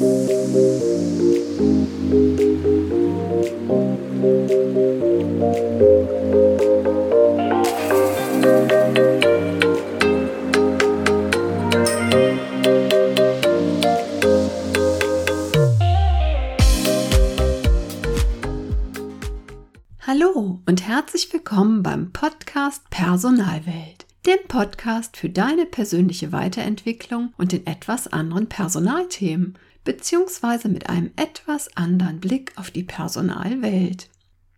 Hallo und herzlich willkommen beim Podcast Personalwelt, dem Podcast für deine persönliche Weiterentwicklung und in etwas anderen Personalthemen, beziehungsweise mit einem etwas anderen Blick auf die Personalwelt.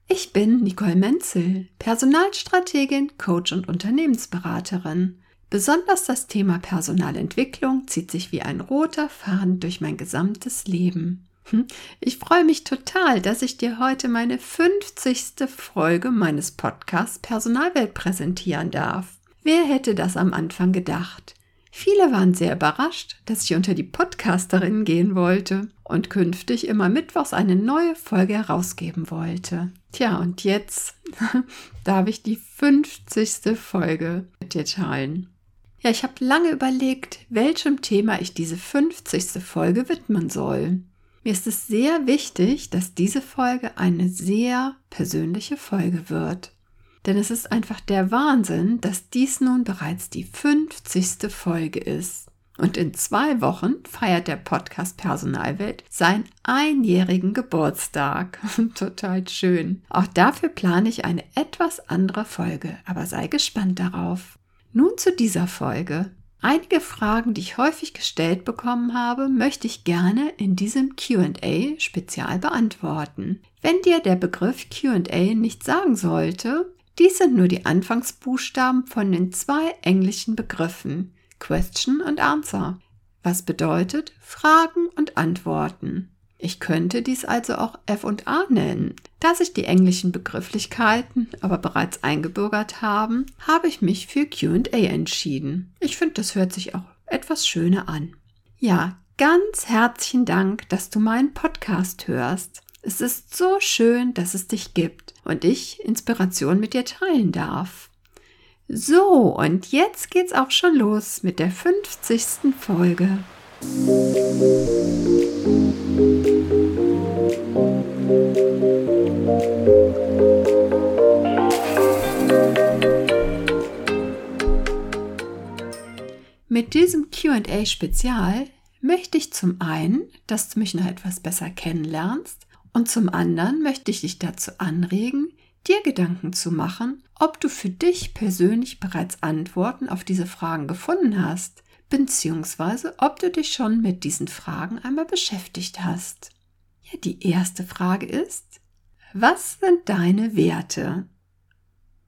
Ich bin Nicole Menzel, Personalstrategin, Coach und Unternehmensberaterin. Besonders das Thema Personalentwicklung zieht sich wie ein roter Faden durch mein gesamtes Leben. Hm, ich freue mich total, dass ich dir heute meine 50. Folge meines Podcasts Personalwelt präsentieren darf. Wer hätte das am Anfang gedacht? Viele waren sehr überrascht, dass ich unter die Podcasterinnen gehen wollte und künftig immer mittwochs eine neue Folge herausgeben wollte. Tja, und jetzt darf ich die 50. Folge mit dir teilen. Ja, ich habe lange überlegt, welchem Thema ich diese 50. Folge widmen soll. Mir ist es sehr wichtig, dass diese Folge eine sehr persönliche Folge wird. Denn es ist einfach der Wahnsinn, dass dies nun bereits die 50. Folge ist. Und in zwei Wochen feiert der Podcast Personalwelt seinen einjährigen Geburtstag. Total schön. Auch dafür plane ich eine etwas andere Folge, aber sei gespannt darauf. Nun zu dieser Folge. Einige Fragen, die ich häufig gestellt bekommen habe, möchte ich gerne in diesem QA spezial beantworten. Wenn dir der Begriff QA nicht sagen sollte, dies sind nur die Anfangsbuchstaben von den zwei englischen Begriffen Question und Answer, was bedeutet Fragen und Antworten. Ich könnte dies also auch F&A nennen. Da sich die englischen Begrifflichkeiten aber bereits eingebürgert haben, habe ich mich für Q&A entschieden. Ich finde, das hört sich auch etwas schöner an. Ja, ganz herzlichen Dank, dass du meinen Podcast hörst. Es ist so schön, dass es dich gibt und ich Inspiration mit dir teilen darf. So, und jetzt geht's auch schon los mit der 50. Folge. Mit diesem QA-Spezial möchte ich zum einen, dass du mich noch etwas besser kennenlernst und zum anderen möchte ich dich dazu anregen, dir Gedanken zu machen, ob du für dich persönlich bereits Antworten auf diese Fragen gefunden hast, beziehungsweise ob du dich schon mit diesen Fragen einmal beschäftigt hast. Ja, die erste Frage ist, was sind deine Werte?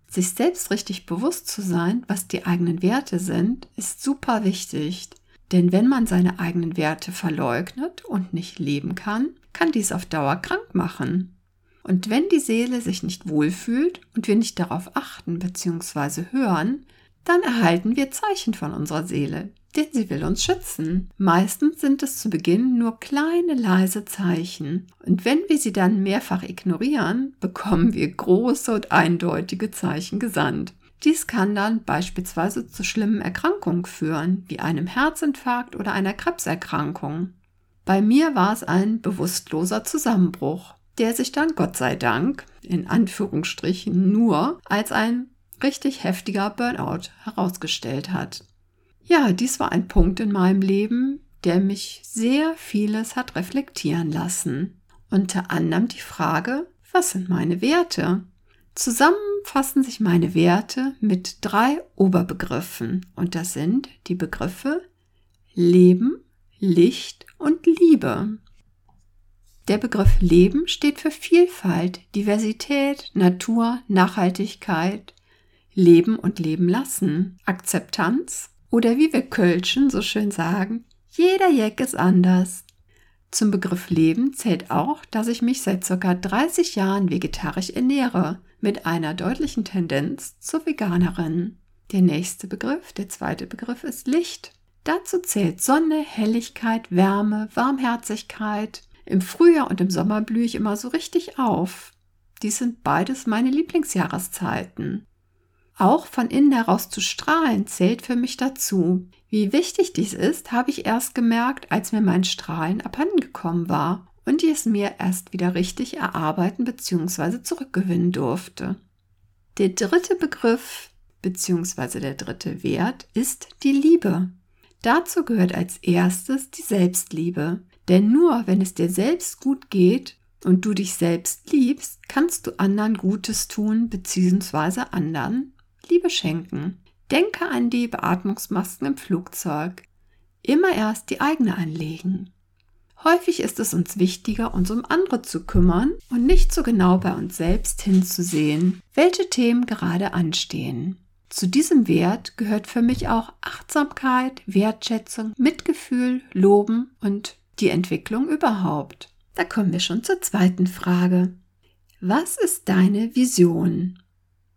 Sich selbst richtig bewusst zu sein, was die eigenen Werte sind, ist super wichtig. Denn wenn man seine eigenen Werte verleugnet und nicht leben kann, kann dies auf Dauer krank machen. Und wenn die Seele sich nicht wohlfühlt und wir nicht darauf achten bzw. hören, dann erhalten wir Zeichen von unserer Seele, denn sie will uns schützen. Meistens sind es zu Beginn nur kleine, leise Zeichen. Und wenn wir sie dann mehrfach ignorieren, bekommen wir große und eindeutige Zeichen gesandt. Dies kann dann beispielsweise zu schlimmen Erkrankungen führen, wie einem Herzinfarkt oder einer Krebserkrankung. Bei mir war es ein bewusstloser Zusammenbruch, der sich dann Gott sei Dank in Anführungsstrichen nur als ein richtig heftiger Burnout herausgestellt hat. Ja, dies war ein Punkt in meinem Leben, der mich sehr vieles hat reflektieren lassen. Unter anderem die Frage, was sind meine Werte? Zusammen fassen sich meine Werte mit drei Oberbegriffen und das sind die Begriffe Leben, Licht und Liebe. Der Begriff Leben steht für Vielfalt, Diversität, Natur, Nachhaltigkeit, Leben und Leben lassen, Akzeptanz oder wie wir Kölschen so schön sagen, jeder Jeck ist anders. Zum Begriff Leben zählt auch, dass ich mich seit ca. 30 Jahren vegetarisch ernähre, mit einer deutlichen Tendenz zur Veganerin. Der nächste Begriff, der zweite Begriff ist Licht. Dazu zählt Sonne, Helligkeit, Wärme, Warmherzigkeit. Im Frühjahr und im Sommer blühe ich immer so richtig auf. Dies sind beides meine Lieblingsjahreszeiten. Auch von innen heraus zu strahlen zählt für mich dazu. Wie wichtig dies ist, habe ich erst gemerkt, als mir mein Strahlen abhandengekommen war und ich es mir erst wieder richtig erarbeiten bzw. zurückgewinnen durfte. Der dritte Begriff bzw. der dritte Wert ist die Liebe. Dazu gehört als erstes die Selbstliebe. Denn nur wenn es dir selbst gut geht und du dich selbst liebst, kannst du anderen Gutes tun bzw. anderen Liebe schenken. Denke an die Beatmungsmasken im Flugzeug. Immer erst die eigene anlegen. Häufig ist es uns wichtiger, uns um andere zu kümmern und nicht so genau bei uns selbst hinzusehen, welche Themen gerade anstehen. Zu diesem Wert gehört für mich auch Achtsamkeit, Wertschätzung, Mitgefühl, Loben und die Entwicklung überhaupt. Da kommen wir schon zur zweiten Frage. Was ist deine Vision?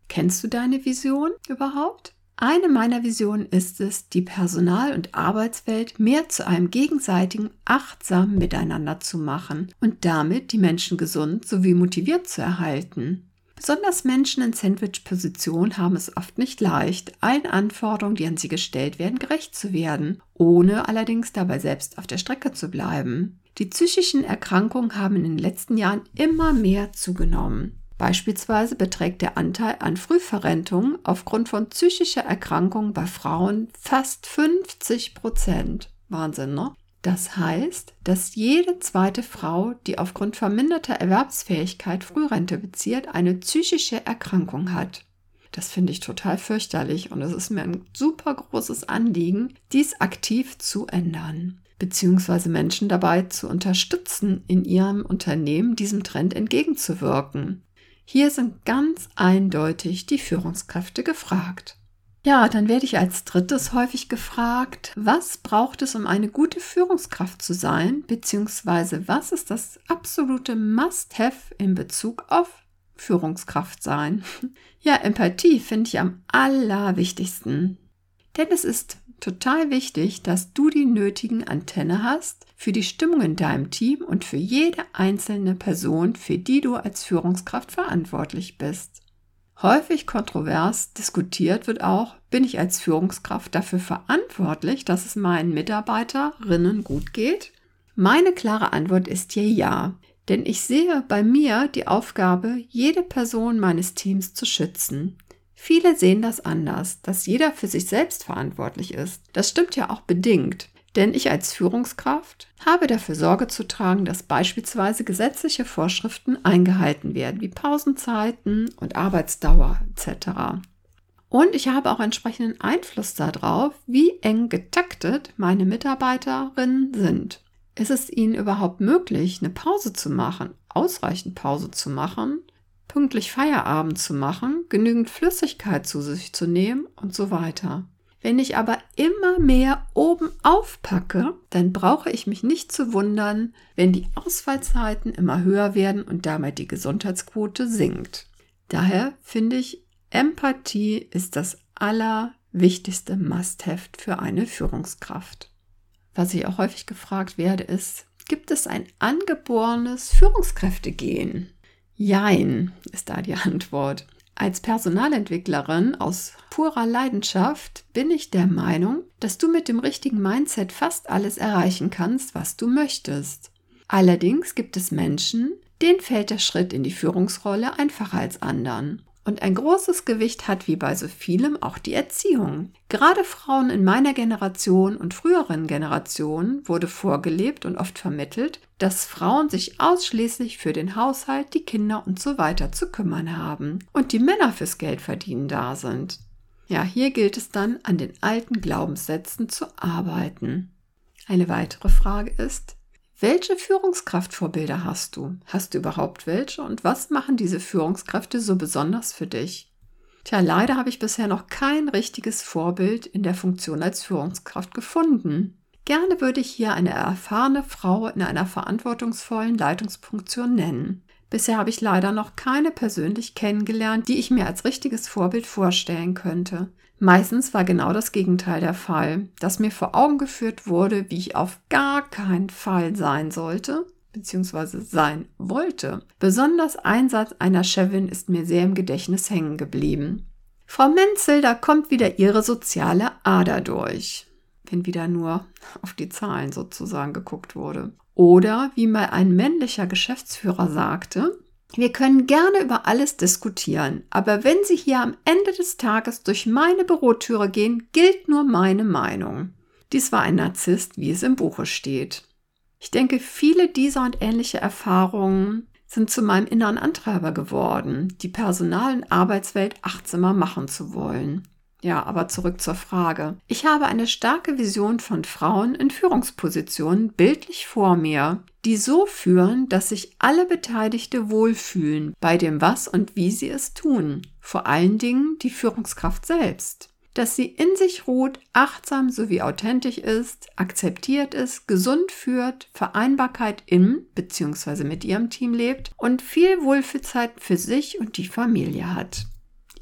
Kennst du deine Vision überhaupt? Eine meiner Visionen ist es, die Personal- und Arbeitswelt mehr zu einem gegenseitigen, achtsamen Miteinander zu machen und damit die Menschen gesund sowie motiviert zu erhalten. Besonders Menschen in Sandwich-Position haben es oft nicht leicht, allen Anforderungen, die an sie gestellt werden, gerecht zu werden, ohne allerdings dabei selbst auf der Strecke zu bleiben. Die psychischen Erkrankungen haben in den letzten Jahren immer mehr zugenommen. Beispielsweise beträgt der Anteil an Frühverrentung aufgrund von psychischer Erkrankungen bei Frauen fast 50 Prozent. Wahnsinn, ne? Das heißt, dass jede zweite Frau, die aufgrund verminderter Erwerbsfähigkeit Frührente bezieht, eine psychische Erkrankung hat. Das finde ich total fürchterlich und es ist mir ein super großes Anliegen, dies aktiv zu ändern, beziehungsweise Menschen dabei zu unterstützen, in ihrem Unternehmen diesem Trend entgegenzuwirken. Hier sind ganz eindeutig die Führungskräfte gefragt. Ja, dann werde ich als drittes häufig gefragt, was braucht es, um eine gute Führungskraft zu sein, beziehungsweise was ist das absolute Must-Have in Bezug auf Führungskraft sein? Ja, Empathie finde ich am allerwichtigsten. Denn es ist total wichtig, dass du die nötigen Antenne hast für die Stimmung in deinem Team und für jede einzelne Person, für die du als Führungskraft verantwortlich bist. Häufig kontrovers diskutiert wird auch, bin ich als Führungskraft dafür verantwortlich, dass es meinen Mitarbeiterinnen gut geht? Meine klare Antwort ist hier ja, denn ich sehe bei mir die Aufgabe, jede Person meines Teams zu schützen. Viele sehen das anders, dass jeder für sich selbst verantwortlich ist. Das stimmt ja auch bedingt. Denn ich als Führungskraft habe dafür Sorge zu tragen, dass beispielsweise gesetzliche Vorschriften eingehalten werden, wie Pausenzeiten und Arbeitsdauer etc. Und ich habe auch entsprechenden Einfluss darauf, wie eng getaktet meine Mitarbeiterinnen sind. Ist es ihnen überhaupt möglich, eine Pause zu machen, ausreichend Pause zu machen, pünktlich Feierabend zu machen, genügend Flüssigkeit zu sich zu nehmen und so weiter? Wenn ich aber immer mehr oben aufpacke, dann brauche ich mich nicht zu wundern, wenn die Ausfallzeiten immer höher werden und damit die Gesundheitsquote sinkt. Daher finde ich, Empathie ist das allerwichtigste Must-Have für eine Führungskraft. Was ich auch häufig gefragt werde, ist, gibt es ein angeborenes Führungskräftegehen? Jein, ist da die Antwort. Als Personalentwicklerin aus purer Leidenschaft bin ich der Meinung, dass du mit dem richtigen Mindset fast alles erreichen kannst, was du möchtest. Allerdings gibt es Menschen, denen fällt der Schritt in die Führungsrolle einfacher als anderen. Und ein großes Gewicht hat wie bei so vielem auch die Erziehung. Gerade Frauen in meiner Generation und früheren Generationen wurde vorgelebt und oft vermittelt, dass Frauen sich ausschließlich für den Haushalt, die Kinder und so weiter zu kümmern haben und die Männer fürs Geldverdienen da sind. Ja, hier gilt es dann, an den alten Glaubenssätzen zu arbeiten. Eine weitere Frage ist, welche Führungskraftvorbilder hast du? Hast du überhaupt welche? Und was machen diese Führungskräfte so besonders für dich? Tja, leider habe ich bisher noch kein richtiges Vorbild in der Funktion als Führungskraft gefunden. Gerne würde ich hier eine erfahrene Frau in einer verantwortungsvollen Leitungsfunktion nennen. Bisher habe ich leider noch keine persönlich kennengelernt, die ich mir als richtiges Vorbild vorstellen könnte. Meistens war genau das Gegenteil der Fall, dass mir vor Augen geführt wurde, wie ich auf gar keinen Fall sein sollte bzw. sein wollte. Besonders ein Satz einer Chefin ist mir sehr im Gedächtnis hängen geblieben. Frau Menzel, da kommt wieder Ihre soziale Ader durch. Wenn wieder nur auf die Zahlen sozusagen geguckt wurde. Oder wie mal ein männlicher Geschäftsführer sagte, wir können gerne über alles diskutieren, aber wenn Sie hier am Ende des Tages durch meine Bürotüre gehen, gilt nur meine Meinung. Dies war ein Narzisst, wie es im Buche steht. Ich denke, viele dieser und ähnliche Erfahrungen sind zu meinem inneren Antreiber geworden, die Personal- und Arbeitswelt achtsamer machen zu wollen. Ja, aber zurück zur Frage. Ich habe eine starke Vision von Frauen in Führungspositionen bildlich vor mir, die so führen, dass sich alle Beteiligte wohlfühlen bei dem Was und wie sie es tun. Vor allen Dingen die Führungskraft selbst dass sie in sich ruht, achtsam sowie authentisch ist, akzeptiert ist, gesund führt, Vereinbarkeit im bzw. mit ihrem Team lebt und viel Wohlfühlzeit für sich und die Familie hat.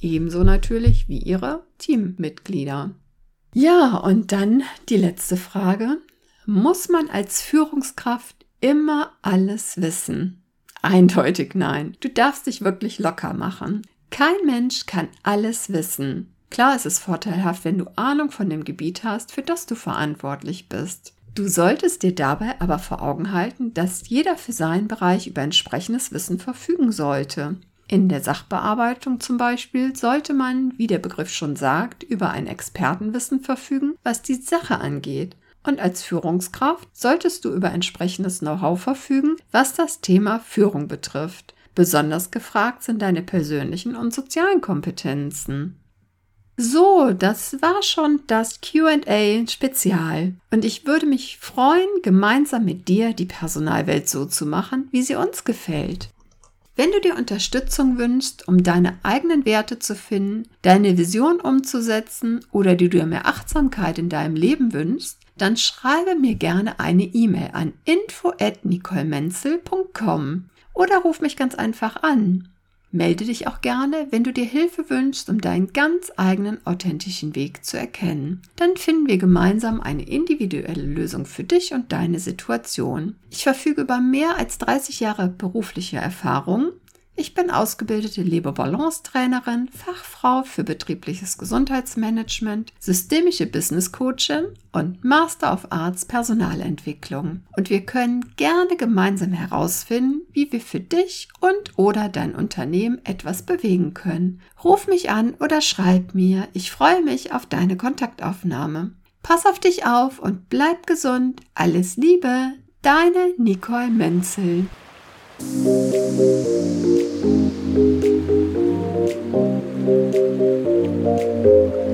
Ebenso natürlich wie ihre Teammitglieder. Ja, und dann die letzte Frage. Muss man als Führungskraft immer alles wissen? Eindeutig nein. Du darfst dich wirklich locker machen. Kein Mensch kann alles wissen. Klar ist es vorteilhaft, wenn du Ahnung von dem Gebiet hast, für das du verantwortlich bist. Du solltest dir dabei aber vor Augen halten, dass jeder für seinen Bereich über entsprechendes Wissen verfügen sollte. In der Sachbearbeitung zum Beispiel sollte man, wie der Begriff schon sagt, über ein Expertenwissen verfügen, was die Sache angeht. Und als Führungskraft solltest du über entsprechendes Know-how verfügen, was das Thema Führung betrifft. Besonders gefragt sind deine persönlichen und sozialen Kompetenzen. So, das war schon das QA Spezial. Und ich würde mich freuen, gemeinsam mit dir die Personalwelt so zu machen, wie sie uns gefällt. Wenn du dir Unterstützung wünschst, um deine eigenen Werte zu finden, deine Vision umzusetzen oder du dir mehr Achtsamkeit in deinem Leben wünschst, dann schreibe mir gerne eine E-Mail an info@nicolemenzel.com oder ruf mich ganz einfach an. Melde dich auch gerne, wenn du dir Hilfe wünschst, um deinen ganz eigenen authentischen Weg zu erkennen. Dann finden wir gemeinsam eine individuelle Lösung für dich und deine Situation. Ich verfüge über mehr als 30 Jahre berufliche Erfahrung ich bin ausgebildete Leber-Balance-Trainerin, Fachfrau für betriebliches Gesundheitsmanagement, systemische Business Coachin und Master of Arts Personalentwicklung. Und wir können gerne gemeinsam herausfinden, wie wir für dich und oder dein Unternehmen etwas bewegen können. Ruf mich an oder schreib mir. Ich freue mich auf deine Kontaktaufnahme. Pass auf dich auf und bleib gesund. Alles Liebe, deine Nicole Menzel. Thank you.